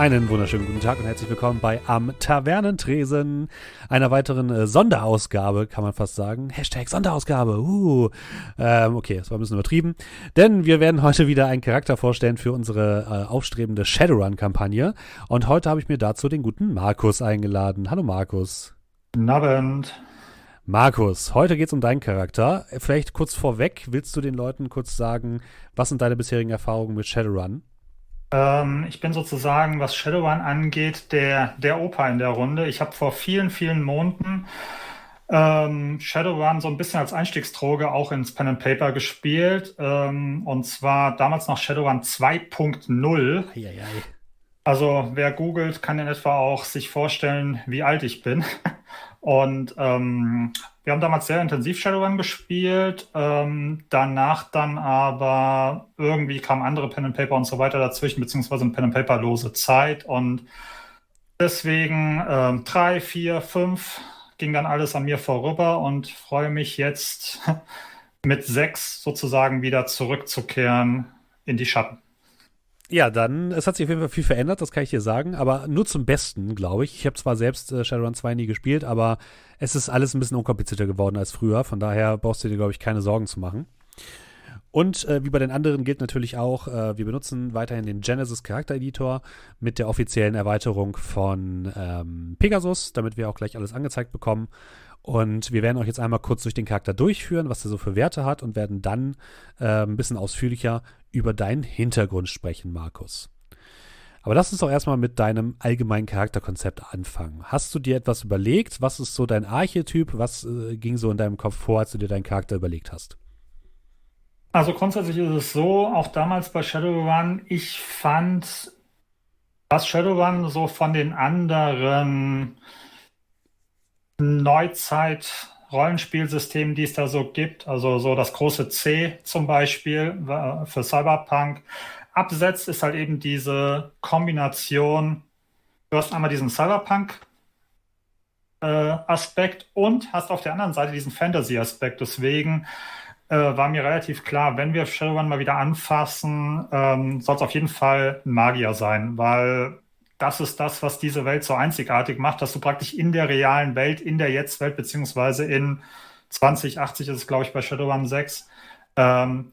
Einen wunderschönen guten Tag und herzlich willkommen bei Am Tavernentresen, einer weiteren äh, Sonderausgabe, kann man fast sagen. Hashtag Sonderausgabe. Uh. Ähm, okay, das war ein bisschen übertrieben. Denn wir werden heute wieder einen Charakter vorstellen für unsere äh, aufstrebende Shadowrun-Kampagne. Und heute habe ich mir dazu den guten Markus eingeladen. Hallo Markus. Guten Abend. Markus, heute geht es um deinen Charakter. Vielleicht kurz vorweg, willst du den Leuten kurz sagen, was sind deine bisherigen Erfahrungen mit Shadowrun? Ähm, ich bin sozusagen, was Shadowrun angeht, der, der Opa in der Runde. Ich habe vor vielen, vielen Monaten ähm, Shadowrun so ein bisschen als Einstiegsdroge auch ins Pen and Paper gespielt. Ähm, und zwar damals noch Shadowrun 2.0. Also wer googelt, kann in etwa auch sich vorstellen, wie alt ich bin. Und ähm, wir haben damals sehr intensiv Shadowrun gespielt. Ähm, danach dann aber irgendwie kamen andere Pen and Paper und so weiter dazwischen, beziehungsweise eine Pen and Paper lose Zeit. Und deswegen ähm, drei, vier, fünf ging dann alles an mir vorüber und freue mich jetzt mit sechs sozusagen wieder zurückzukehren in die Schatten. Ja, dann, es hat sich auf jeden Fall viel verändert, das kann ich dir sagen, aber nur zum Besten, glaube ich. Ich habe zwar selbst äh, Shadowrun 2 nie gespielt, aber es ist alles ein bisschen unkomplizierter geworden als früher. Von daher brauchst du dir, glaube ich, keine Sorgen zu machen. Und äh, wie bei den anderen gilt natürlich auch, äh, wir benutzen weiterhin den Genesis Charaktereditor mit der offiziellen Erweiterung von ähm, Pegasus, damit wir auch gleich alles angezeigt bekommen. Und wir werden euch jetzt einmal kurz durch den Charakter durchführen, was er so für Werte hat und werden dann äh, ein bisschen ausführlicher über deinen Hintergrund sprechen, Markus. Aber lass uns doch erstmal mit deinem allgemeinen Charakterkonzept anfangen. Hast du dir etwas überlegt? Was ist so dein Archetyp? Was äh, ging so in deinem Kopf vor, als du dir deinen Charakter überlegt hast? Also grundsätzlich ist es so, auch damals bei Shadowrun, ich fand, was Shadowrun so von den anderen Neuzeit-Rollenspielsystemen, die es da so gibt, also so das große C zum Beispiel für Cyberpunk, absetzt, ist halt eben diese Kombination. Du hast einmal diesen Cyberpunk äh, Aspekt und hast auf der anderen Seite diesen Fantasy-Aspekt. Deswegen äh, war mir relativ klar, wenn wir Shadowrun mal wieder anfassen, ähm, soll es auf jeden Fall ein Magier sein, weil das ist das, was diese Welt so einzigartig macht, dass du praktisch in der realen Welt, in der Jetzt-Welt, beziehungsweise in 2080 ist es, glaube ich, bei Shadowrun 6, ähm,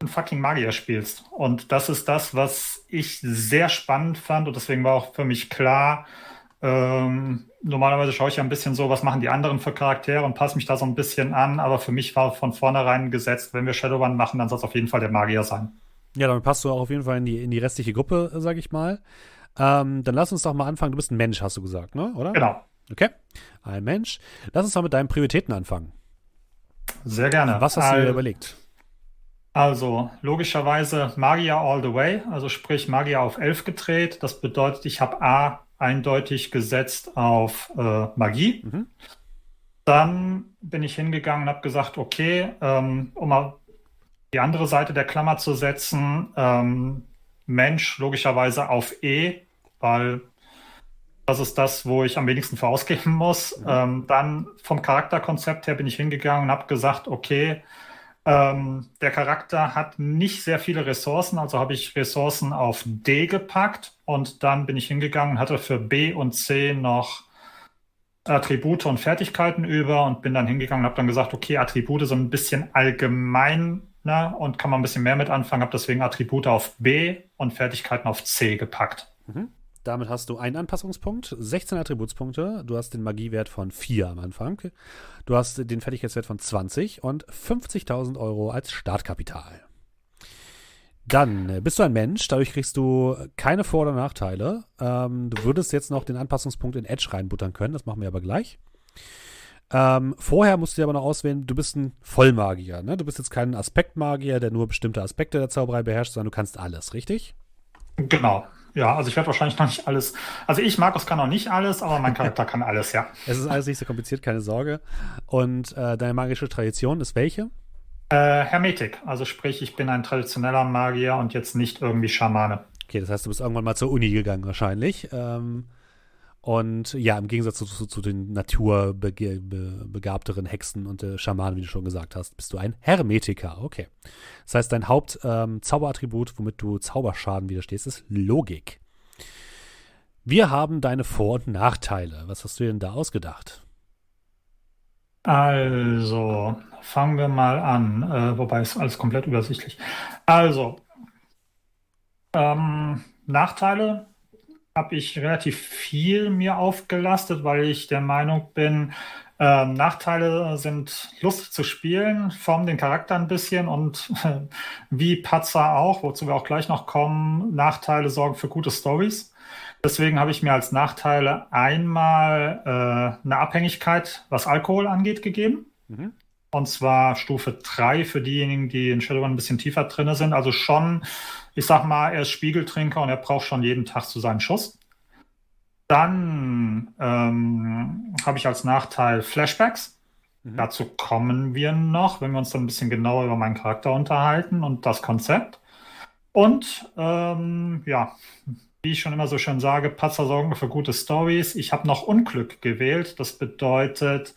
einen fucking Magier spielst. Und das ist das, was ich sehr spannend fand und deswegen war auch für mich klar, ähm, normalerweise schaue ich ja ein bisschen so, was machen die anderen für Charaktere und passe mich da so ein bisschen an, aber für mich war von vornherein gesetzt, wenn wir Shadowrun machen, dann soll es auf jeden Fall der Magier sein. Ja, damit passt du auch auf jeden Fall in die, in die restliche Gruppe, sag ich mal. Ähm, dann lass uns doch mal anfangen. Du bist ein Mensch, hast du gesagt, ne? Oder? Genau. Okay. Ein Mensch. Lass uns mal mit deinen Prioritäten anfangen. Sehr gerne. Was hast du dir überlegt? Also, logischerweise Magier all the way, also sprich Magier auf 11 gedreht. Das bedeutet, ich habe A eindeutig gesetzt auf äh, Magie. Mhm. Dann bin ich hingegangen und habe gesagt, okay, ähm, um mal die andere Seite der Klammer zu setzen, ähm, Mensch logischerweise auf E, weil das ist das, wo ich am wenigsten für ausgeben muss. Mhm. Ähm, dann vom Charakterkonzept her bin ich hingegangen und habe gesagt, okay, ähm, der Charakter hat nicht sehr viele Ressourcen, also habe ich Ressourcen auf D gepackt und dann bin ich hingegangen und hatte für B und C noch Attribute und Fertigkeiten über und bin dann hingegangen und habe dann gesagt, okay, Attribute sind ein bisschen allgemein ne, und kann man ein bisschen mehr mit anfangen, habe deswegen Attribute auf B und Fertigkeiten auf C gepackt. Mhm. Damit hast du einen Anpassungspunkt, 16 Attributspunkte, du hast den Magiewert von 4 am Anfang, du hast den Fertigkeitswert von 20 und 50.000 Euro als Startkapital. Dann äh, bist du ein Mensch, dadurch kriegst du keine Vor- oder Nachteile. Ähm, du würdest jetzt noch den Anpassungspunkt in Edge reinbuttern können, das machen wir aber gleich. Ähm, vorher musst du dir aber noch auswählen, du bist ein Vollmagier. Ne? Du bist jetzt kein Aspektmagier, der nur bestimmte Aspekte der Zauberei beherrscht, sondern du kannst alles, richtig? Genau. Ja, also ich werde wahrscheinlich noch nicht alles. Also ich, Markus, kann noch nicht alles, aber mein Charakter kann alles, ja. Es ist alles nicht so kompliziert, keine Sorge. Und äh, deine magische Tradition ist welche? Äh, Hermetik. Also sprich, ich bin ein traditioneller Magier und jetzt nicht irgendwie Schamane. Okay, das heißt, du bist irgendwann mal zur Uni gegangen wahrscheinlich. Ähm, und ja, im Gegensatz zu, zu, zu den naturbegabteren Hexen und äh, Schamanen, wie du schon gesagt hast, bist du ein Hermetiker. Okay. Das heißt, dein Hauptzauberattribut, ähm, womit du Zauberschaden widerstehst, ist Logik. Wir haben deine Vor- und Nachteile. Was hast du denn da ausgedacht? Also, fangen wir mal an, äh, wobei es alles komplett übersichtlich. Also, ähm, Nachteile habe ich relativ viel mir aufgelastet, weil ich der Meinung bin, ähm, Nachteile sind lustig zu spielen, formen den Charakter ein bisschen und äh, wie Patzer auch, wozu wir auch gleich noch kommen, Nachteile sorgen für gute Stories. Deswegen habe ich mir als Nachteile einmal äh, eine Abhängigkeit, was Alkohol angeht, gegeben. Mhm. Und zwar Stufe 3 für diejenigen, die in Shadowrun ein bisschen tiefer drin sind. Also schon, ich sag mal, er ist Spiegeltrinker und er braucht schon jeden Tag zu seinen Schuss. Dann ähm, habe ich als Nachteil Flashbacks. Mhm. Dazu kommen wir noch, wenn wir uns dann ein bisschen genauer über meinen Charakter unterhalten und das Konzept. Und ähm, ja, wie ich schon immer so schön sage, Patzer sorgen für gute Stories. Ich habe noch Unglück gewählt. Das bedeutet,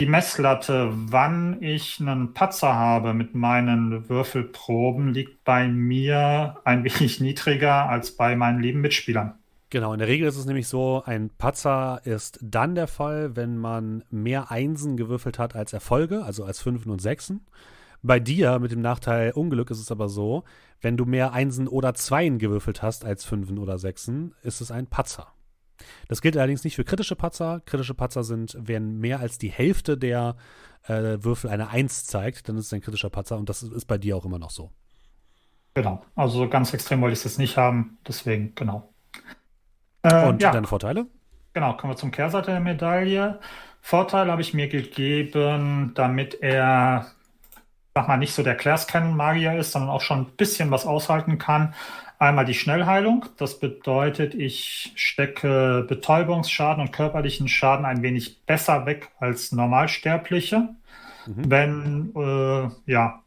die Messlatte, wann ich einen Patzer habe mit meinen Würfelproben, liegt bei mir ein wenig niedriger als bei meinen lieben Mitspielern. Genau, in der Regel ist es nämlich so, ein Patzer ist dann der Fall, wenn man mehr Einsen gewürfelt hat als Erfolge, also als Fünfen und Sechsen. Bei dir mit dem Nachteil Unglück ist es aber so, wenn du mehr Einsen oder Zweien gewürfelt hast als Fünfen oder Sechsen, ist es ein Patzer. Das gilt allerdings nicht für kritische Patzer. Kritische Patzer sind, wenn mehr als die Hälfte der äh, Würfel eine Eins zeigt, dann ist es ein kritischer Patzer und das ist bei dir auch immer noch so. Genau, also ganz extrem wollte ich es jetzt nicht haben, deswegen, genau. Äh, Und ja. deine Vorteile? Genau, kommen wir zum Kehrseite der Medaille. Vorteil habe ich mir gegeben, damit er, sag mal, nicht so der Class-Cannon-Magier ist, sondern auch schon ein bisschen was aushalten kann. Einmal die Schnellheilung. Das bedeutet, ich stecke Betäubungsschaden und körperlichen Schaden ein wenig besser weg als Normalsterbliche. Mhm. Wenn, äh, ja,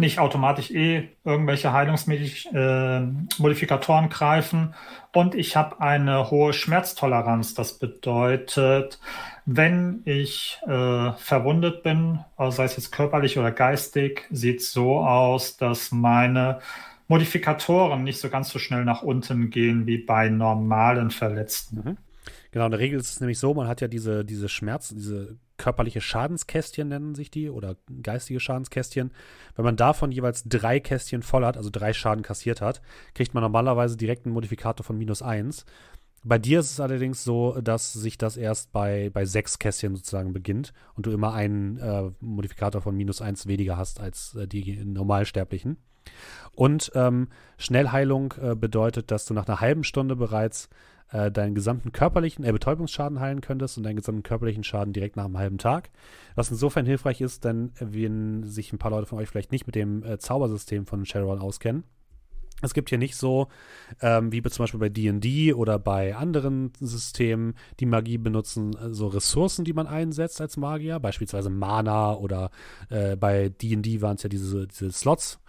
nicht automatisch eh irgendwelche Heilungsmodifikatoren äh, greifen. Und ich habe eine hohe Schmerztoleranz. Das bedeutet, wenn ich äh, verwundet bin, also sei es jetzt körperlich oder geistig, sieht es so aus, dass meine Modifikatoren nicht so ganz so schnell nach unten gehen wie bei normalen Verletzten. Mhm. Genau, in der Regel ist es nämlich so, man hat ja diese, diese Schmerz, diese körperliche Schadenskästchen nennen sich die oder geistige Schadenskästchen. Wenn man davon jeweils drei Kästchen voll hat, also drei Schaden kassiert hat, kriegt man normalerweise direkt einen Modifikator von minus eins. Bei dir ist es allerdings so, dass sich das erst bei, bei sechs Kästchen sozusagen beginnt und du immer einen äh, Modifikator von minus eins weniger hast als äh, die Normalsterblichen. Und ähm, Schnellheilung äh, bedeutet, dass du nach einer halben Stunde bereits äh, deinen gesamten körperlichen, äh, Betäubungsschaden heilen könntest und deinen gesamten körperlichen Schaden direkt nach einem halben Tag. Was insofern hilfreich ist, denn wenn sich ein paar Leute von euch vielleicht nicht mit dem äh, Zaubersystem von Shadowrun auskennen, es gibt hier nicht so, ähm, wie zum Beispiel bei DD oder bei anderen Systemen, die Magie benutzen, äh, so Ressourcen, die man einsetzt als Magier, beispielsweise Mana oder äh, bei DD waren es ja diese, diese Slots,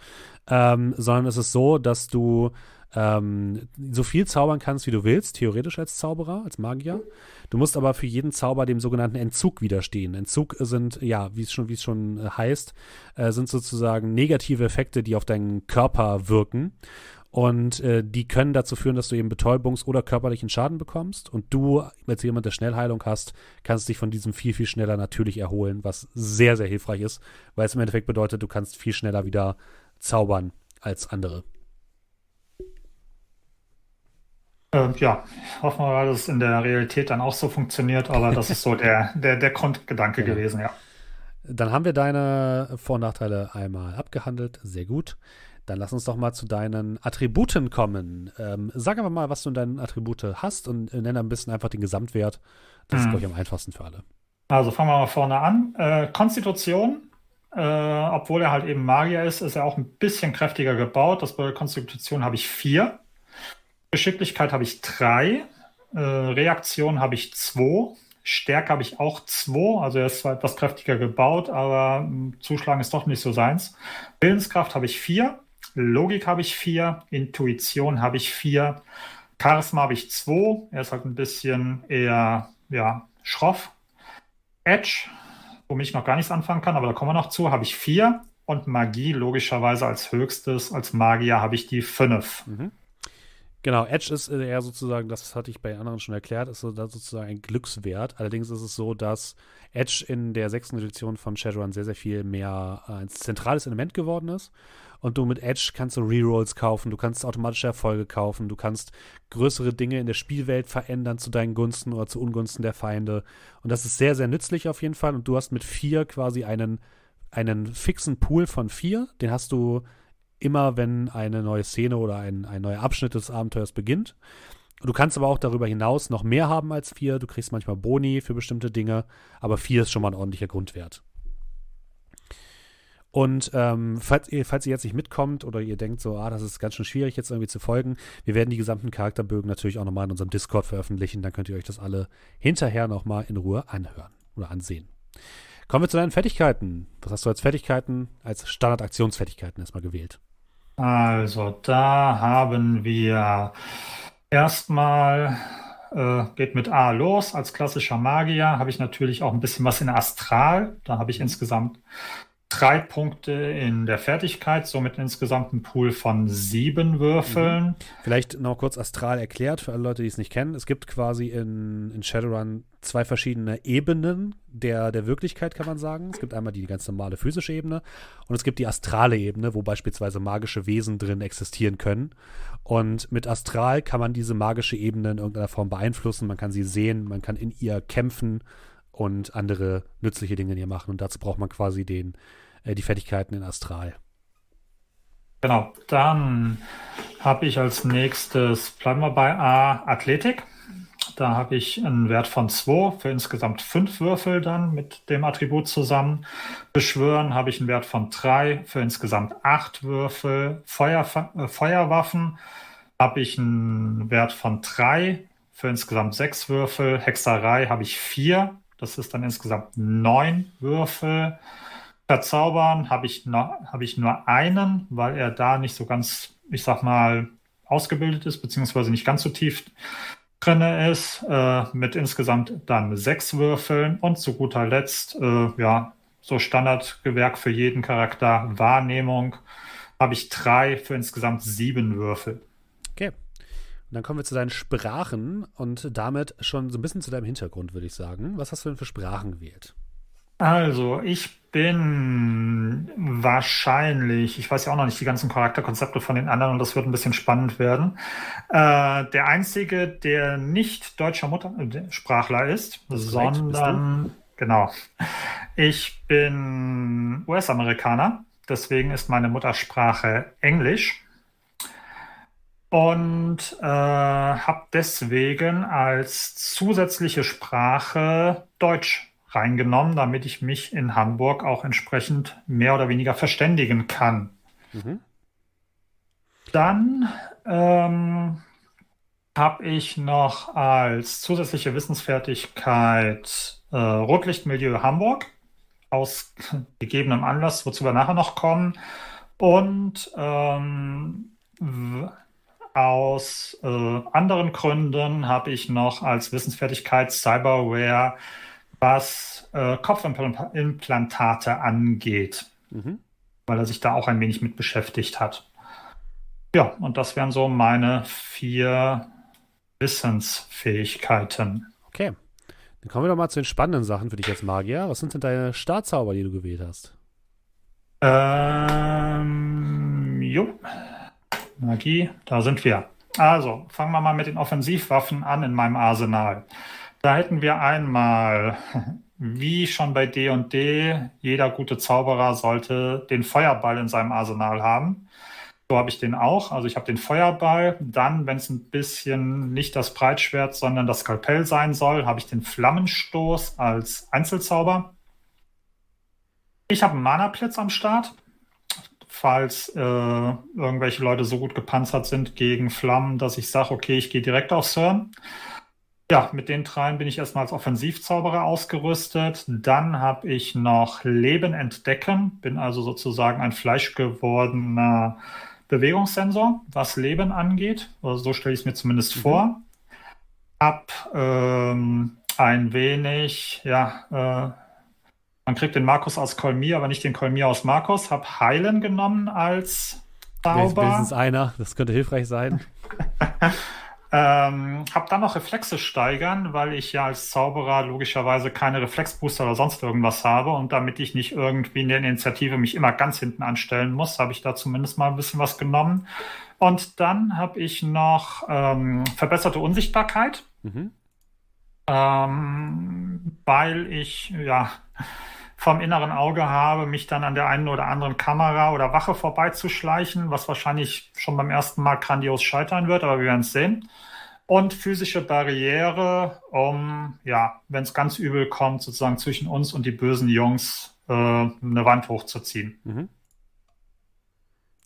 ähm, sondern es ist so, dass du ähm, so viel zaubern kannst, wie du willst, theoretisch als Zauberer, als Magier. Du musst aber für jeden Zauber dem sogenannten Entzug widerstehen. Entzug sind, ja, wie es schon, wie es schon äh, heißt, äh, sind sozusagen negative Effekte, die auf deinen Körper wirken. Und äh, die können dazu führen, dass du eben Betäubungs- oder körperlichen Schaden bekommst. Und du, als jemand, der Schnellheilung hast, kannst dich von diesem viel, viel schneller natürlich erholen, was sehr, sehr hilfreich ist, weil es im Endeffekt bedeutet, du kannst viel schneller wieder zaubern als andere. Äh, ja, hoffen wir mal, dass es in der Realität dann auch so funktioniert, aber das ist so der, der, der Grundgedanke ja. gewesen, ja. Dann haben wir deine Vor- und Nachteile einmal abgehandelt. Sehr gut. Dann lass uns doch mal zu deinen Attributen kommen. Ähm, sag aber mal, was du in deinen Attribute hast und äh, nenne ein bisschen einfach den Gesamtwert. Das hm. ist, glaube ich, am einfachsten für alle. Also fangen wir mal vorne an. Äh, Konstitution, äh, obwohl er halt eben Magier ist, ist er auch ein bisschen kräftiger gebaut. Das bei Konstitution habe ich vier. Geschicklichkeit habe ich drei. Äh, Reaktion habe ich zwei. Stärke habe ich auch zwei. Also er ist zwar etwas kräftiger gebaut, aber hm, zuschlagen ist doch nicht so seins. Willenskraft habe ich vier. Logik habe ich vier. Intuition habe ich vier. Charisma habe ich zwei. Er ist halt ein bisschen eher ja, schroff. Edge, womit ich noch gar nichts anfangen kann, aber da kommen wir noch zu, habe ich vier. Und Magie logischerweise als höchstes, als Magier habe ich die fünf. Mhm. Genau, Edge ist eher sozusagen, das hatte ich bei anderen schon erklärt, ist so, sozusagen ein Glückswert. Allerdings ist es so, dass Edge in der sechsten Edition von Shadowrun sehr, sehr viel mehr ein zentrales Element geworden ist. Und du mit Edge kannst du Rerolls kaufen, du kannst automatische Erfolge kaufen, du kannst größere Dinge in der Spielwelt verändern zu deinen Gunsten oder zu Ungunsten der Feinde. Und das ist sehr, sehr nützlich auf jeden Fall. Und du hast mit vier quasi einen, einen fixen Pool von vier. Den hast du immer, wenn eine neue Szene oder ein, ein neuer Abschnitt des Abenteuers beginnt. Du kannst aber auch darüber hinaus noch mehr haben als vier. Du kriegst manchmal Boni für bestimmte Dinge, aber vier ist schon mal ein ordentlicher Grundwert. Und ähm, falls, ihr, falls ihr jetzt nicht mitkommt oder ihr denkt so, ah, das ist ganz schön schwierig jetzt irgendwie zu folgen, wir werden die gesamten Charakterbögen natürlich auch nochmal in unserem Discord veröffentlichen. Dann könnt ihr euch das alle hinterher nochmal in Ruhe anhören oder ansehen. Kommen wir zu deinen Fertigkeiten. Was hast du als Fertigkeiten, als Standardaktionsfertigkeiten erstmal gewählt? Also, da haben wir erstmal, äh, geht mit A los. Als klassischer Magier habe ich natürlich auch ein bisschen was in Astral. Da habe ich insgesamt drei Punkte in der Fertigkeit, somit insgesamt ein Pool von sieben Würfeln. Mhm. Vielleicht noch kurz astral erklärt für alle Leute, die es nicht kennen. Es gibt quasi in, in Shadowrun zwei verschiedene Ebenen der, der Wirklichkeit, kann man sagen. Es gibt einmal die ganz normale physische Ebene und es gibt die astrale Ebene, wo beispielsweise magische Wesen drin existieren können. Und mit Astral kann man diese magische Ebene in irgendeiner Form beeinflussen. Man kann sie sehen, man kann in ihr kämpfen und andere nützliche Dinge in ihr machen. Und dazu braucht man quasi den, die Fertigkeiten in Astral. Genau, dann habe ich als nächstes, bleiben wir bei A, Athletik. Da habe ich einen Wert von 2 für insgesamt 5 Würfel dann mit dem Attribut zusammen. Beschwören habe ich einen Wert von 3 für insgesamt 8 Würfel. Feuer, äh, Feuerwaffen habe ich einen Wert von 3 für insgesamt 6 Würfel. Hexerei habe ich 4 das ist dann insgesamt neun Würfel. Verzaubern habe ich, hab ich nur einen, weil er da nicht so ganz, ich sag mal, ausgebildet ist, beziehungsweise nicht ganz so tief drin ist, äh, mit insgesamt dann sechs Würfeln und zu guter Letzt, äh, ja, so Standardgewerk für jeden Charakter, Wahrnehmung, habe ich drei für insgesamt sieben Würfel. Okay. Und dann kommen wir zu deinen Sprachen und damit schon so ein bisschen zu deinem Hintergrund, würde ich sagen. Was hast du denn für Sprachen gewählt? Also, ich bin wahrscheinlich, ich weiß ja auch noch nicht die ganzen Charakterkonzepte von den anderen und das wird ein bisschen spannend werden. Äh, der einzige, der nicht deutscher Muttersprachler ist, sondern genau. Ich bin US-Amerikaner, deswegen ist meine Muttersprache Englisch und äh, habe deswegen als zusätzliche Sprache Deutsch reingenommen, damit ich mich in Hamburg auch entsprechend mehr oder weniger verständigen kann. Mhm. Dann ähm, habe ich noch als zusätzliche Wissensfertigkeit äh, Rotlichtmilieu Hamburg aus gegebenem Anlass, wozu wir nachher noch kommen. Und ähm, aus äh, anderen Gründen habe ich noch als Wissensfertigkeit Cyberware, was äh, Kopfimplantate angeht, mhm. weil er sich da auch ein wenig mit beschäftigt hat. Ja, und das wären so meine vier Wissensfähigkeiten. Okay. Dann kommen wir doch mal zu den spannenden Sachen für dich als Magier. Was sind denn deine Startzauber, die du gewählt hast? Ähm, jo. Magie, da sind wir. Also, fangen wir mal mit den Offensivwaffen an in meinem Arsenal. Da hätten wir einmal, wie schon bei D&D, jeder gute Zauberer sollte den Feuerball in seinem Arsenal haben. So habe ich den auch. Also ich habe den Feuerball. Dann, wenn es ein bisschen nicht das Breitschwert, sondern das Skalpell sein soll, habe ich den Flammenstoß als Einzelzauber. Ich habe einen Mana-Blitz am Start falls äh, irgendwelche Leute so gut gepanzert sind gegen Flammen, dass ich sage, okay, ich gehe direkt auf CERN. Ja, mit den dreien bin ich erstmal als Offensivzauberer ausgerüstet. Dann habe ich noch Leben entdecken, bin also sozusagen ein fleischgewordener Bewegungssensor, was Leben angeht. Also so stelle ich es mir zumindest mhm. vor. Hab ähm, ein wenig, ja, äh, man kriegt den Markus aus Kolmir, aber nicht den Kolmir aus Markus. Hab Heilen genommen als Zauber. Wenigstens einer, das könnte hilfreich sein. ähm, hab dann noch Reflexe steigern, weil ich ja als Zauberer logischerweise keine Reflexbooster oder sonst irgendwas habe und damit ich nicht irgendwie in der Initiative mich immer ganz hinten anstellen muss, habe ich da zumindest mal ein bisschen was genommen. Und dann habe ich noch ähm, verbesserte Unsichtbarkeit, mhm. ähm, weil ich ja vom inneren Auge habe, mich dann an der einen oder anderen Kamera oder Wache vorbeizuschleichen, was wahrscheinlich schon beim ersten Mal grandios scheitern wird, aber wir werden es sehen. Und physische Barriere, um, ja, wenn es ganz übel kommt, sozusagen zwischen uns und die bösen Jungs äh, eine Wand hochzuziehen. Mhm.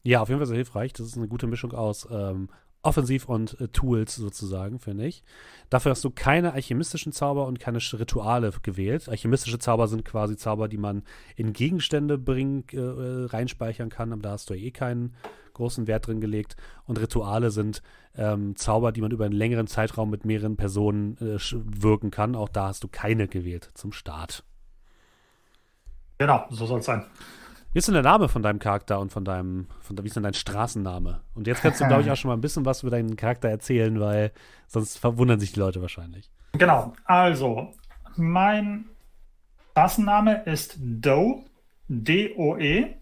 Ja, auf jeden Fall sehr hilfreich. Das ist eine gute Mischung aus ähm, Offensiv und äh, Tools sozusagen, finde ich. Dafür hast du keine alchemistischen Zauber und keine Rituale gewählt. Alchemistische Zauber sind quasi Zauber, die man in Gegenstände bringen, äh, äh, reinspeichern kann, aber da hast du eh keinen großen Wert drin gelegt. Und Rituale sind ähm, Zauber, die man über einen längeren Zeitraum mit mehreren Personen äh, wirken kann. Auch da hast du keine gewählt zum Start. Genau, so soll es sein. Wie ist denn der Name von deinem Charakter und von deinem, von, wie ist denn dein Straßenname? Und jetzt kannst du, glaube ich, auch schon mal ein bisschen was über deinen Charakter erzählen, weil sonst verwundern sich die Leute wahrscheinlich. Genau, also mein Straßenname ist Doe, D-O-E.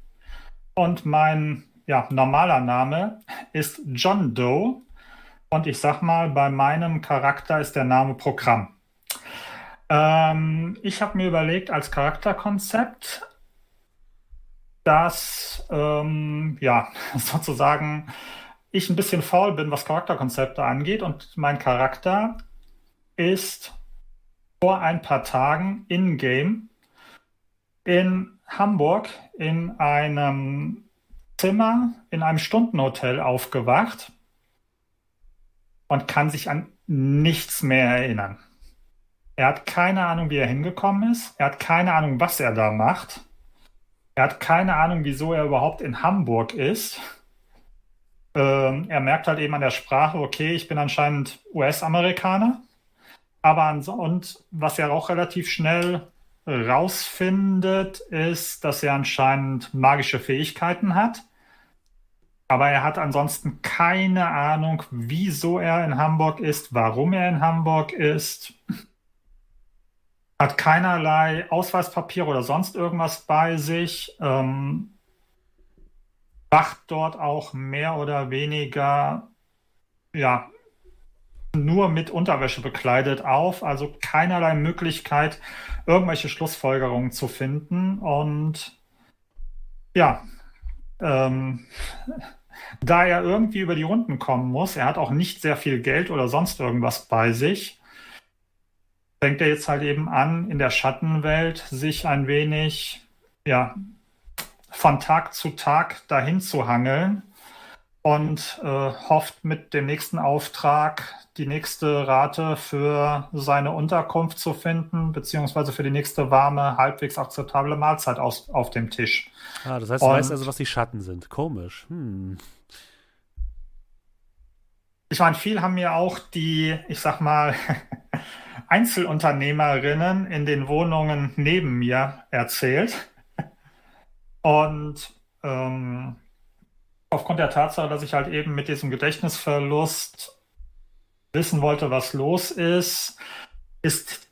Und mein ja, normaler Name ist John Doe. Und ich sag mal, bei meinem Charakter ist der Name Programm. Ähm, ich habe mir überlegt, als Charakterkonzept dass ähm, ja sozusagen ich ein bisschen faul bin, was Charakterkonzepte angeht und mein Charakter ist vor ein paar Tagen in-game in Hamburg in einem Zimmer in einem Stundenhotel aufgewacht und kann sich an nichts mehr erinnern. Er hat keine Ahnung, wie er hingekommen ist. Er hat keine Ahnung, was er da macht. Er hat keine Ahnung, wieso er überhaupt in Hamburg ist. Ähm, er merkt halt eben an der Sprache, okay, ich bin anscheinend US-Amerikaner. Aber und was er auch relativ schnell rausfindet, ist, dass er anscheinend magische Fähigkeiten hat. Aber er hat ansonsten keine Ahnung, wieso er in Hamburg ist, warum er in Hamburg ist hat keinerlei Ausweispapier oder sonst irgendwas bei sich, ähm, wacht dort auch mehr oder weniger, ja, nur mit Unterwäsche bekleidet auf, also keinerlei Möglichkeit, irgendwelche Schlussfolgerungen zu finden. Und ja, ähm, da er irgendwie über die Runden kommen muss, er hat auch nicht sehr viel Geld oder sonst irgendwas bei sich, fängt er jetzt halt eben an, in der Schattenwelt sich ein wenig, ja, von Tag zu Tag dahin zu hangeln und äh, hofft mit dem nächsten Auftrag die nächste Rate für seine Unterkunft zu finden, beziehungsweise für die nächste warme, halbwegs akzeptable Mahlzeit aus, auf dem Tisch. Ah, das heißt, du weißt also, was die Schatten sind. Komisch. Hm. Ich meine, viel haben mir auch die, ich sag mal, Einzelunternehmerinnen in den Wohnungen neben mir erzählt. Und ähm, aufgrund der Tatsache, dass ich halt eben mit diesem Gedächtnisverlust wissen wollte, was los ist, ist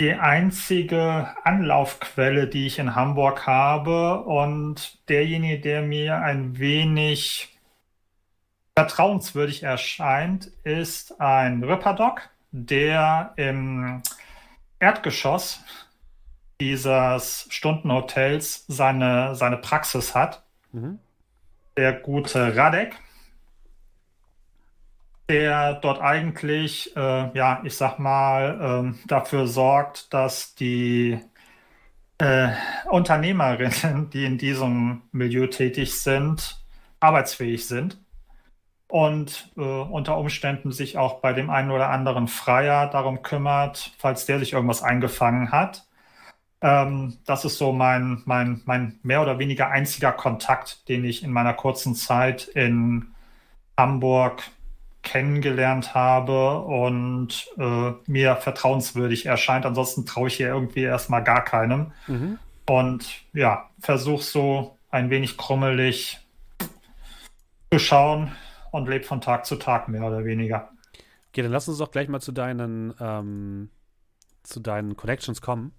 die einzige Anlaufquelle, die ich in Hamburg habe und derjenige, der mir ein wenig vertrauenswürdig erscheint, ist ein Ripperdoc der im Erdgeschoss dieses Stundenhotels seine, seine Praxis hat. Mhm. Der gute Radek, der dort eigentlich, äh, ja, ich sag mal, äh, dafür sorgt, dass die äh, Unternehmerinnen, die in diesem Milieu tätig sind, arbeitsfähig sind und äh, unter Umständen sich auch bei dem einen oder anderen Freier darum kümmert, falls der sich irgendwas eingefangen hat. Ähm, das ist so mein, mein, mein mehr oder weniger einziger Kontakt, den ich in meiner kurzen Zeit in Hamburg kennengelernt habe und äh, mir vertrauenswürdig erscheint. Ansonsten traue ich hier irgendwie erstmal gar keinem. Mhm. Und ja, versuche so ein wenig krummelig zu schauen und lebt von Tag zu Tag mehr oder weniger. Okay, dann lass uns doch gleich mal zu deinen, ähm, zu deinen Connections kommen.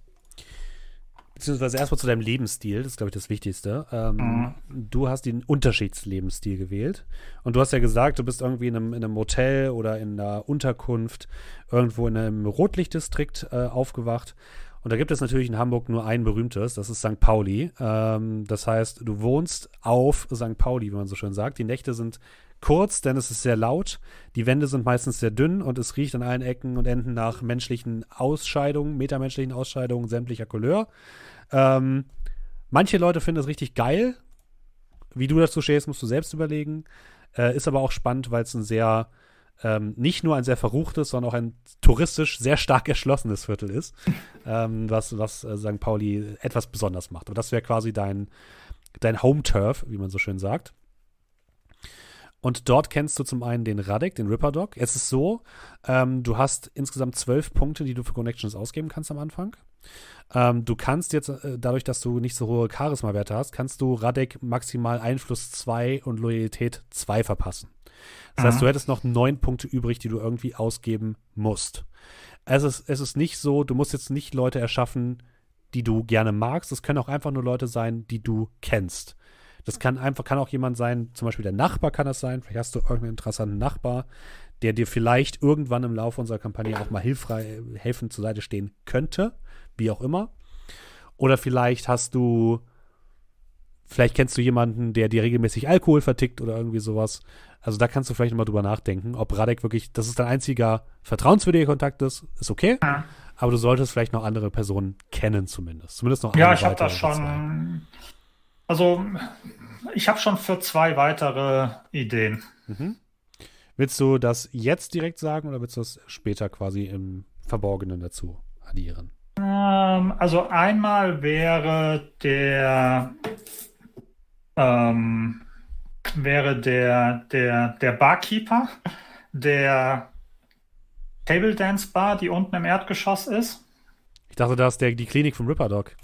Beziehungsweise erstmal zu deinem Lebensstil, das ist, glaube ich, das Wichtigste. Ähm, mhm. Du hast den Unterschiedslebensstil gewählt. Und du hast ja gesagt, du bist irgendwie in einem, in einem Hotel oder in einer Unterkunft irgendwo in einem Rotlichtdistrikt äh, aufgewacht. Und da gibt es natürlich in Hamburg nur ein berühmtes, das ist St. Pauli. Ähm, das heißt, du wohnst auf St. Pauli, wie man so schön sagt. Die Nächte sind kurz, denn es ist sehr laut. Die Wände sind meistens sehr dünn und es riecht an allen Ecken und Enden nach menschlichen Ausscheidungen, metamenschlichen Ausscheidungen sämtlicher Couleur. Ähm, manche Leute finden es richtig geil. Wie du dazu stehst, musst du selbst überlegen. Äh, ist aber auch spannend, weil es ein sehr ähm, nicht nur ein sehr verruchtes, sondern auch ein touristisch sehr stark erschlossenes Viertel ist, ähm, was, was äh, St. Pauli etwas besonders macht. Aber das wäre quasi dein, dein Home-Turf, wie man so schön sagt. Und dort kennst du zum einen den Radek, den Ripper Dog. Es ist so, ähm, du hast insgesamt zwölf Punkte, die du für Connections ausgeben kannst am Anfang. Ähm, du kannst jetzt, äh, dadurch, dass du nicht so hohe Charisma-Werte hast, kannst du Radek maximal Einfluss 2 und Loyalität 2 verpassen. Das heißt, du hättest noch neun Punkte übrig, die du irgendwie ausgeben musst. Es ist, es ist nicht so, du musst jetzt nicht Leute erschaffen, die du gerne magst. Es können auch einfach nur Leute sein, die du kennst. Das kann einfach, kann auch jemand sein, zum Beispiel der Nachbar kann das sein. Vielleicht hast du irgendeinen interessanten Nachbar, der dir vielleicht irgendwann im Laufe unserer Kampagne auch mal hilfreich, helfen zur Seite stehen könnte. Wie auch immer. Oder vielleicht hast du, vielleicht kennst du jemanden, der dir regelmäßig Alkohol vertickt oder irgendwie sowas. Also da kannst du vielleicht mal drüber nachdenken, ob Radek wirklich, das ist dein einziger vertrauenswürdiger Kontakt ist, ist okay. Ja. Aber du solltest vielleicht noch andere Personen kennen zumindest. Zumindest noch Ja, ich habe das schon. Zwei. Also ich habe schon für zwei weitere Ideen. Mhm. Willst du das jetzt direkt sagen oder willst du das später quasi im Verborgenen dazu addieren? Ähm, also einmal wäre der ähm, wäre der, der, der Barkeeper der Table Dance Bar, die unten im Erdgeschoss ist. Ich dachte, das ist der, die Klinik vom Ripper Dog.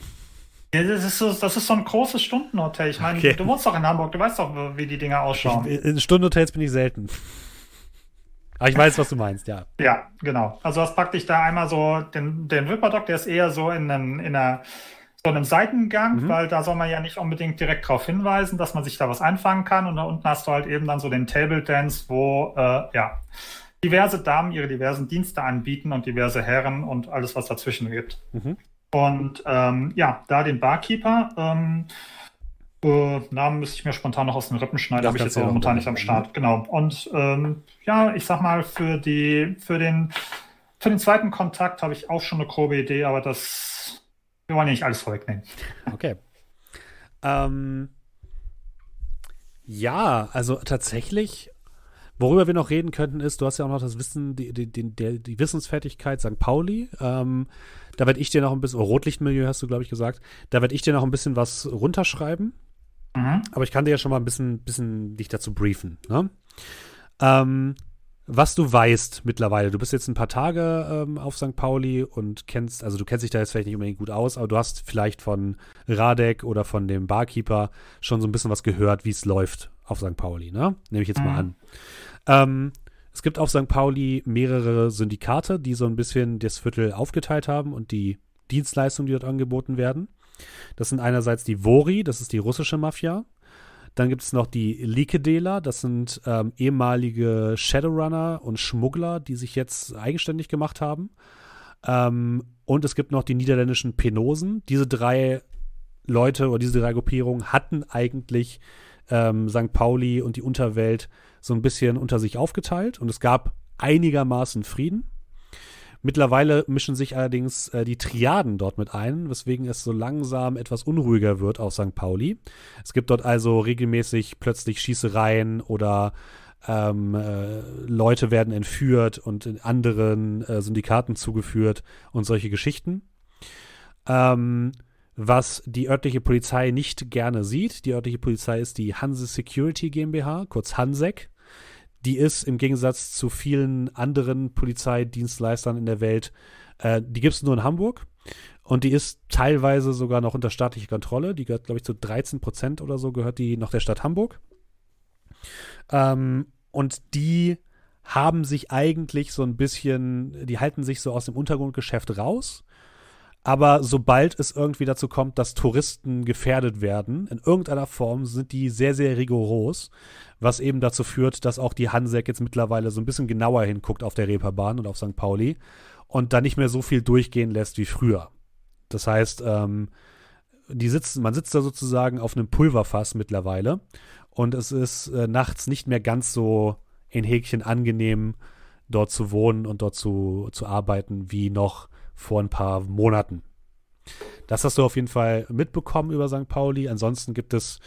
Das, ist so, das ist so ein großes Stundenhotel. Ich meine, okay. du wohnst doch in Hamburg, du weißt doch, wie die Dinger ausschauen. Ich, in Stundenhotels bin ich selten. Aber ich weiß, was du meinst, ja. Ja, genau. Also das praktisch da einmal so, den, den Ripper Dog, der ist eher so in, einem, in einer so einem Seitengang, mhm. weil da soll man ja nicht unbedingt direkt darauf hinweisen, dass man sich da was einfangen kann. Und da unten hast du halt eben dann so den Table Dance, wo äh, ja diverse Damen ihre diversen Dienste anbieten und diverse Herren und alles, was dazwischen gibt. Mhm. Und ähm, ja, da den Barkeeper. Ähm, äh, Namen müsste ich mir spontan noch aus den Rippen schneiden, habe ich jetzt momentan nicht am Start. Mhm. Genau. Und ähm, ja, ich sag mal, für die, für den, für den zweiten Kontakt habe ich auch schon eine grobe Idee, aber das wir wollen ja nicht alles vorwegnehmen. Okay. Ähm, ja, also tatsächlich, worüber wir noch reden könnten, ist, du hast ja auch noch das Wissen, die, die, die, die Wissensfertigkeit St. Pauli. Ähm, da werde ich dir noch ein bisschen, oh, Rotlichtmilieu hast du, glaube ich, gesagt. Da werde ich dir noch ein bisschen was runterschreiben. Mhm. Aber ich kann dir ja schon mal ein bisschen, bisschen dich dazu briefen. Ne? Ähm, was du weißt mittlerweile. Du bist jetzt ein paar Tage ähm, auf St. Pauli und kennst, also du kennst dich da jetzt vielleicht nicht unbedingt gut aus, aber du hast vielleicht von Radek oder von dem Barkeeper schon so ein bisschen was gehört, wie es läuft auf St. Pauli, ne? Nehme ich jetzt mal mhm. an. Ähm, es gibt auf St. Pauli mehrere Syndikate, die so ein bisschen das Viertel aufgeteilt haben und die Dienstleistungen, die dort angeboten werden. Das sind einerseits die Vori, das ist die russische Mafia. Dann gibt es noch die Likedela, das sind ähm, ehemalige Shadowrunner und Schmuggler, die sich jetzt eigenständig gemacht haben. Ähm, und es gibt noch die niederländischen Penosen. Diese drei Leute oder diese drei Gruppierungen hatten eigentlich ähm, St. Pauli und die Unterwelt so ein bisschen unter sich aufgeteilt und es gab einigermaßen Frieden. Mittlerweile mischen sich allerdings äh, die Triaden dort mit ein, weswegen es so langsam etwas unruhiger wird auf St. Pauli. Es gibt dort also regelmäßig plötzlich Schießereien oder ähm, äh, Leute werden entführt und in anderen äh, Syndikaten zugeführt und solche Geschichten. Ähm, was die örtliche Polizei nicht gerne sieht. Die örtliche Polizei ist die Hanse Security GmbH, kurz Hansek die ist im Gegensatz zu vielen anderen Polizeidienstleistern in der Welt, äh, die gibt es nur in Hamburg. Und die ist teilweise sogar noch unter staatlicher Kontrolle. Die gehört, glaube ich, zu 13 Prozent oder so, gehört die noch der Stadt Hamburg. Ähm, und die haben sich eigentlich so ein bisschen, die halten sich so aus dem Untergrundgeschäft raus. Aber sobald es irgendwie dazu kommt, dass Touristen gefährdet werden, in irgendeiner Form sind die sehr, sehr rigoros, was eben dazu führt, dass auch die Hansek jetzt mittlerweile so ein bisschen genauer hinguckt auf der Reeperbahn und auf St. Pauli und da nicht mehr so viel durchgehen lässt wie früher. Das heißt, ähm, die sitzen, man sitzt da sozusagen auf einem Pulverfass mittlerweile und es ist äh, nachts nicht mehr ganz so in Häkchen angenehm, dort zu wohnen und dort zu, zu arbeiten, wie noch vor ein paar Monaten. Das hast du auf jeden Fall mitbekommen über St. Pauli. Ansonsten gibt es,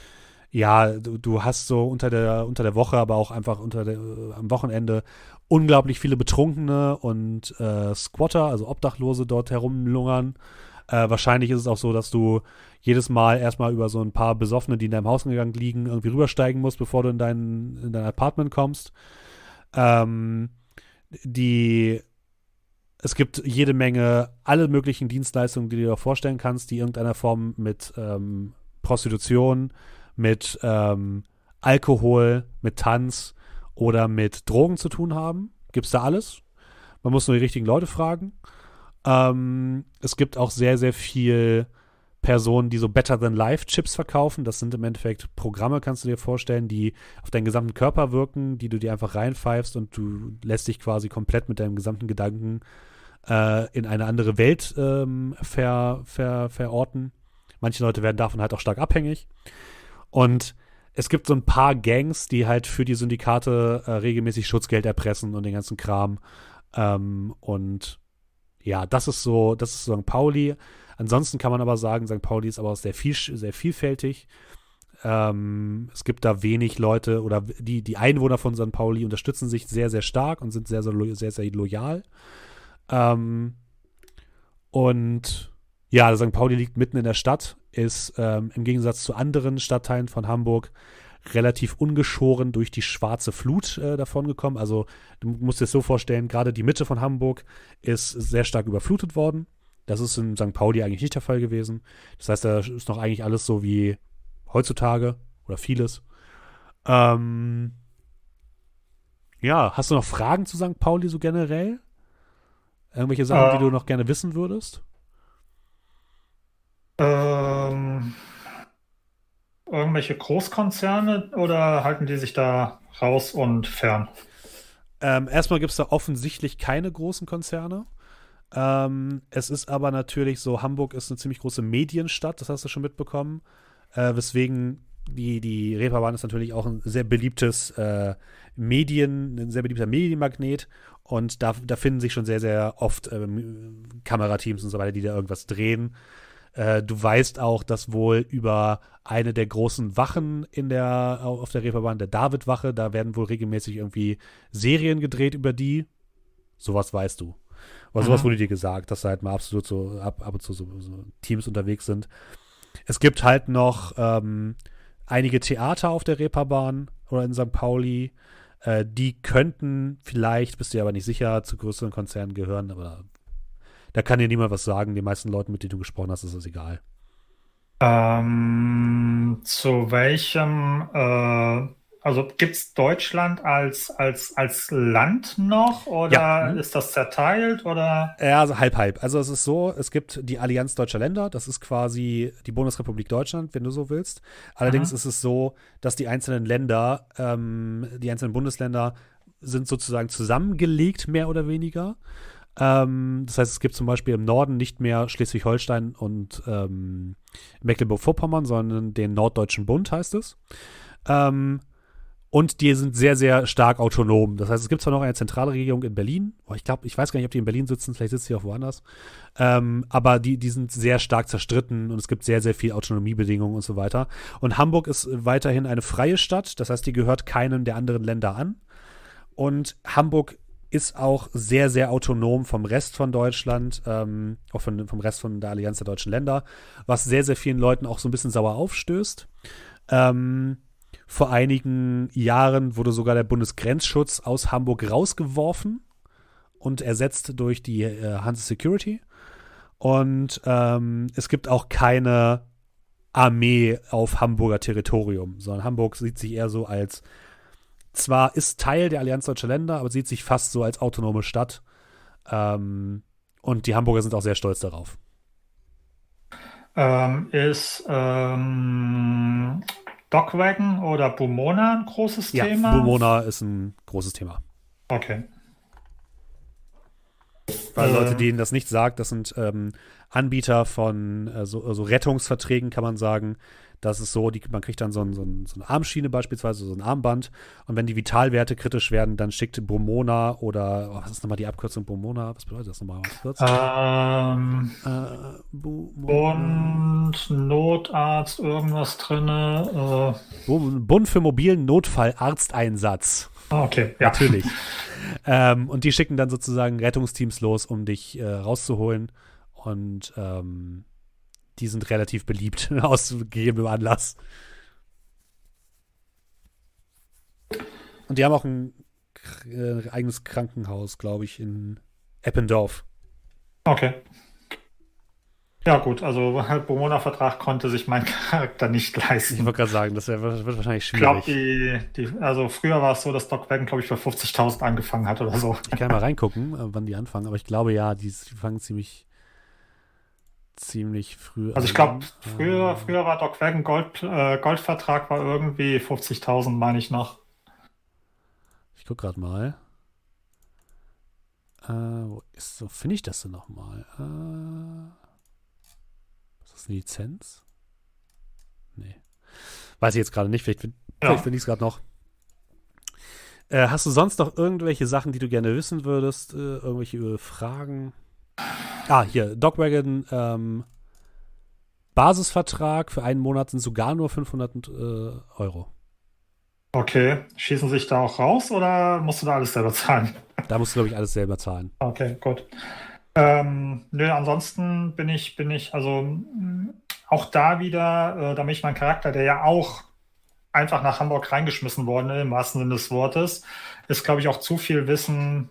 ja, du, du hast so unter der, unter der Woche, aber auch einfach unter der, äh, am Wochenende unglaublich viele Betrunkene und äh, Squatter, also Obdachlose dort herumlungern. Äh, wahrscheinlich ist es auch so, dass du jedes Mal erstmal über so ein paar Besoffene, die in deinem Hauseingang liegen, irgendwie rübersteigen musst, bevor du in dein, in dein Apartment kommst. Ähm, die es gibt jede Menge, alle möglichen Dienstleistungen, die du dir vorstellen kannst, die irgendeiner Form mit ähm, Prostitution, mit ähm, Alkohol, mit Tanz oder mit Drogen zu tun haben. Gibt es da alles? Man muss nur die richtigen Leute fragen. Ähm, es gibt auch sehr, sehr viel Personen, die so Better Than Life Chips verkaufen. Das sind im Endeffekt Programme, kannst du dir vorstellen, die auf deinen gesamten Körper wirken, die du dir einfach reinpfeifst und du lässt dich quasi komplett mit deinem gesamten Gedanken äh, in eine andere Welt ähm, ver, ver, verorten. Manche Leute werden davon halt auch stark abhängig. Und es gibt so ein paar Gangs, die halt für die Syndikate äh, regelmäßig Schutzgeld erpressen und den ganzen Kram. Ähm, und ja, das ist so, das ist St. Pauli. Ansonsten kann man aber sagen, St. Pauli ist aber auch sehr, viel, sehr vielfältig. Ähm, es gibt da wenig Leute oder die, die Einwohner von St. Pauli unterstützen sich sehr, sehr stark und sind sehr, sehr, sehr, sehr loyal. Ähm, und ja, St. Pauli liegt mitten in der Stadt, ist ähm, im Gegensatz zu anderen Stadtteilen von Hamburg relativ ungeschoren durch die schwarze Flut äh, davongekommen. Also du musst dir das so vorstellen, gerade die Mitte von Hamburg ist sehr stark überflutet worden. Das ist in St. Pauli eigentlich nicht der Fall gewesen. Das heißt, da ist noch eigentlich alles so wie heutzutage oder vieles. Ähm, ja, hast du noch Fragen zu St. Pauli so generell? Irgendwelche Sachen, äh, die du noch gerne wissen würdest? Ähm, irgendwelche Großkonzerne oder halten die sich da raus und fern? Ähm, erstmal gibt es da offensichtlich keine großen Konzerne. Ähm, es ist aber natürlich so, Hamburg ist eine ziemlich große Medienstadt, das hast du schon mitbekommen. Äh, weswegen die, die Reeperbahn ist natürlich auch ein sehr beliebtes äh, Medien, ein sehr beliebter Medienmagnet. Und da, da finden sich schon sehr, sehr oft ähm, Kamerateams und so weiter, die da irgendwas drehen. Äh, du weißt auch, dass wohl über eine der großen Wachen in der, auf der Reeperbahn, der David-Wache, da werden wohl regelmäßig irgendwie Serien gedreht über die. Sowas weißt du. Oder sowas wurde dir gesagt, dass da halt mal absolut so ab, ab und zu so, so Teams unterwegs sind. Es gibt halt noch ähm, einige Theater auf der Reeperbahn oder in St. Pauli. Äh, die könnten vielleicht, bist du aber nicht sicher, zu größeren Konzernen gehören, aber da kann dir niemand was sagen. Den meisten Leuten, mit denen du gesprochen hast, ist das egal. Ähm, zu welchem äh, also gibt es Deutschland als, als, als Land noch oder ja. Mhm. ist das zerteilt oder? Ja, also halb halb. Also es ist so, es gibt die Allianz Deutscher Länder, das ist quasi die Bundesrepublik Deutschland, wenn du so willst. Allerdings Aha. ist es so, dass die einzelnen Länder, ähm, die einzelnen Bundesländer sind sozusagen zusammengelegt, mehr oder weniger. Ähm, das heißt, es gibt zum Beispiel im Norden nicht mehr Schleswig-Holstein und ähm, Mecklenburg-Vorpommern, sondern den Norddeutschen Bund heißt es. Ähm, und die sind sehr, sehr stark autonom. Das heißt, es gibt zwar noch eine zentrale Regierung in Berlin. Oh, ich glaube, ich weiß gar nicht, ob die in Berlin sitzen, vielleicht sitzen die auch woanders. Ähm, aber die, die sind sehr stark zerstritten und es gibt sehr, sehr viel Autonomiebedingungen und so weiter. Und Hamburg ist weiterhin eine freie Stadt. Das heißt, die gehört keinem der anderen Länder an. Und Hamburg ist auch sehr, sehr autonom vom Rest von Deutschland, ähm, auch von, vom Rest von der Allianz der deutschen Länder, was sehr, sehr vielen Leuten auch so ein bisschen sauer aufstößt. Ähm, vor einigen Jahren wurde sogar der Bundesgrenzschutz aus Hamburg rausgeworfen und ersetzt durch die äh, Hanse Security. Und ähm, es gibt auch keine Armee auf Hamburger Territorium, sondern Hamburg sieht sich eher so als zwar ist Teil der Allianz Deutscher Länder, aber sieht sich fast so als autonome Stadt. Ähm, und die Hamburger sind auch sehr stolz darauf. Ähm, ist ähm, Dogwagon oder Bumona ein großes ja, Thema? Bumona ist ein großes Thema. Okay. Weil äh, Leute, denen das nicht sagt, das sind ähm, Anbieter von äh, so, so, Rettungsverträgen, kann man sagen, das ist so, die, man kriegt dann so, ein, so, ein, so, eine Armschiene beispielsweise, so ein Armband. Und wenn die Vitalwerte kritisch werden, dann schickt Bromona oder, oh, was ist nochmal die Abkürzung Bromona? Was bedeutet das nochmal kurz? Ähm, äh, Bund, Notarzt, irgendwas drin. Äh. Bund für mobilen Notfallarzteinsatz. Ah, okay, ja. Natürlich. ähm, und die schicken dann sozusagen Rettungsteams los, um dich äh, rauszuholen. Und ähm, die sind relativ beliebt aus gegebenem Anlass. Und die haben auch ein äh, eigenes Krankenhaus, glaube ich, in Eppendorf. Okay. Ja, gut, also Bewohnervertrag konnte sich mein Charakter nicht leisten. Ich wollte gerade sagen, das wär, wird wahrscheinlich schwierig. Ich glaube, also früher war es so, dass Doc Wagon, glaube ich, für 50.000 angefangen hat oder so. Ich kann mal reingucken, äh, wann die anfangen, aber ich glaube ja, die fangen ziemlich ziemlich früh. Also ich glaube, früher, früher war Doc Wagon Gold, äh, Goldvertrag war irgendwie 50.000, meine ich noch. Ich gucke gerade mal. Äh, wo ist so, finde ich das denn nochmal? Äh, ist das eine Lizenz? Nee. Weiß ich jetzt gerade nicht, vielleicht, ja. vielleicht finde ich es gerade noch. Äh, hast du sonst noch irgendwelche Sachen, die du gerne wissen würdest? Äh, irgendwelche Fragen? Ah, hier, Dogwagon, ähm, Basisvertrag für einen Monat sind sogar nur 500 äh, Euro. Okay, schießen sich da auch raus oder musst du da alles selber zahlen? Da musst du, glaube ich, alles selber zahlen. Okay, gut. Ähm, nö, ansonsten bin ich, bin ich, also auch da wieder, äh, da bin ich mein Charakter, der ja auch einfach nach Hamburg reingeschmissen worden ist, im wahrsten Sinne des Wortes, ist, glaube ich, auch zu viel Wissen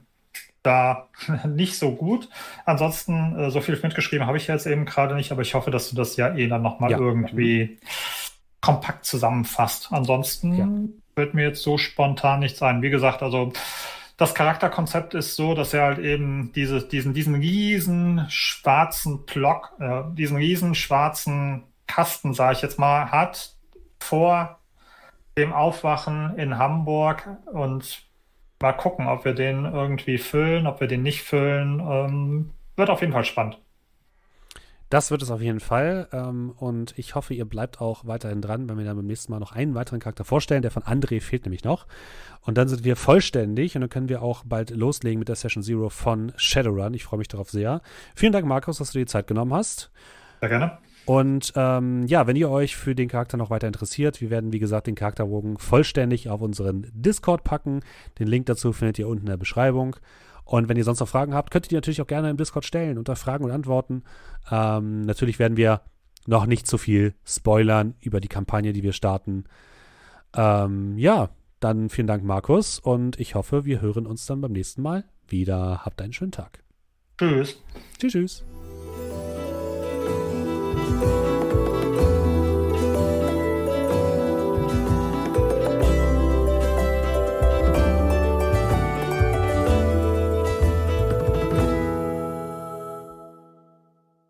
da nicht so gut. Ansonsten, äh, so viel mitgeschrieben habe ich jetzt eben gerade nicht, aber ich hoffe, dass du das ja eh dann nochmal ja. irgendwie kompakt zusammenfasst. Ansonsten ja. wird mir jetzt so spontan nichts ein. Wie gesagt, also das Charakterkonzept ist so, dass er halt eben diese, diesen, diesen riesen schwarzen Block, äh, diesen riesen schwarzen Kasten, sage ich jetzt mal, hat vor dem Aufwachen in Hamburg und mal gucken, ob wir den irgendwie füllen, ob wir den nicht füllen. Ähm, wird auf jeden Fall spannend. Das wird es auf jeden Fall. Ähm, und ich hoffe, ihr bleibt auch weiterhin dran, wenn wir dann beim nächsten Mal noch einen weiteren Charakter vorstellen. Der von André fehlt nämlich noch. Und dann sind wir vollständig und dann können wir auch bald loslegen mit der Session Zero von Shadowrun. Ich freue mich darauf sehr. Vielen Dank, Markus, dass du dir die Zeit genommen hast. Sehr gerne. Und ähm, ja, wenn ihr euch für den Charakter noch weiter interessiert, wir werden, wie gesagt, den Charakterbogen vollständig auf unseren Discord packen. Den Link dazu findet ihr unten in der Beschreibung. Und wenn ihr sonst noch Fragen habt, könnt ihr die natürlich auch gerne im Discord stellen unter Fragen und Antworten. Ähm, natürlich werden wir noch nicht so viel spoilern über die Kampagne, die wir starten. Ähm, ja, dann vielen Dank, Markus. Und ich hoffe, wir hören uns dann beim nächsten Mal wieder. Habt einen schönen Tag. Tschüss. Tschüss, tschüss. Thank you.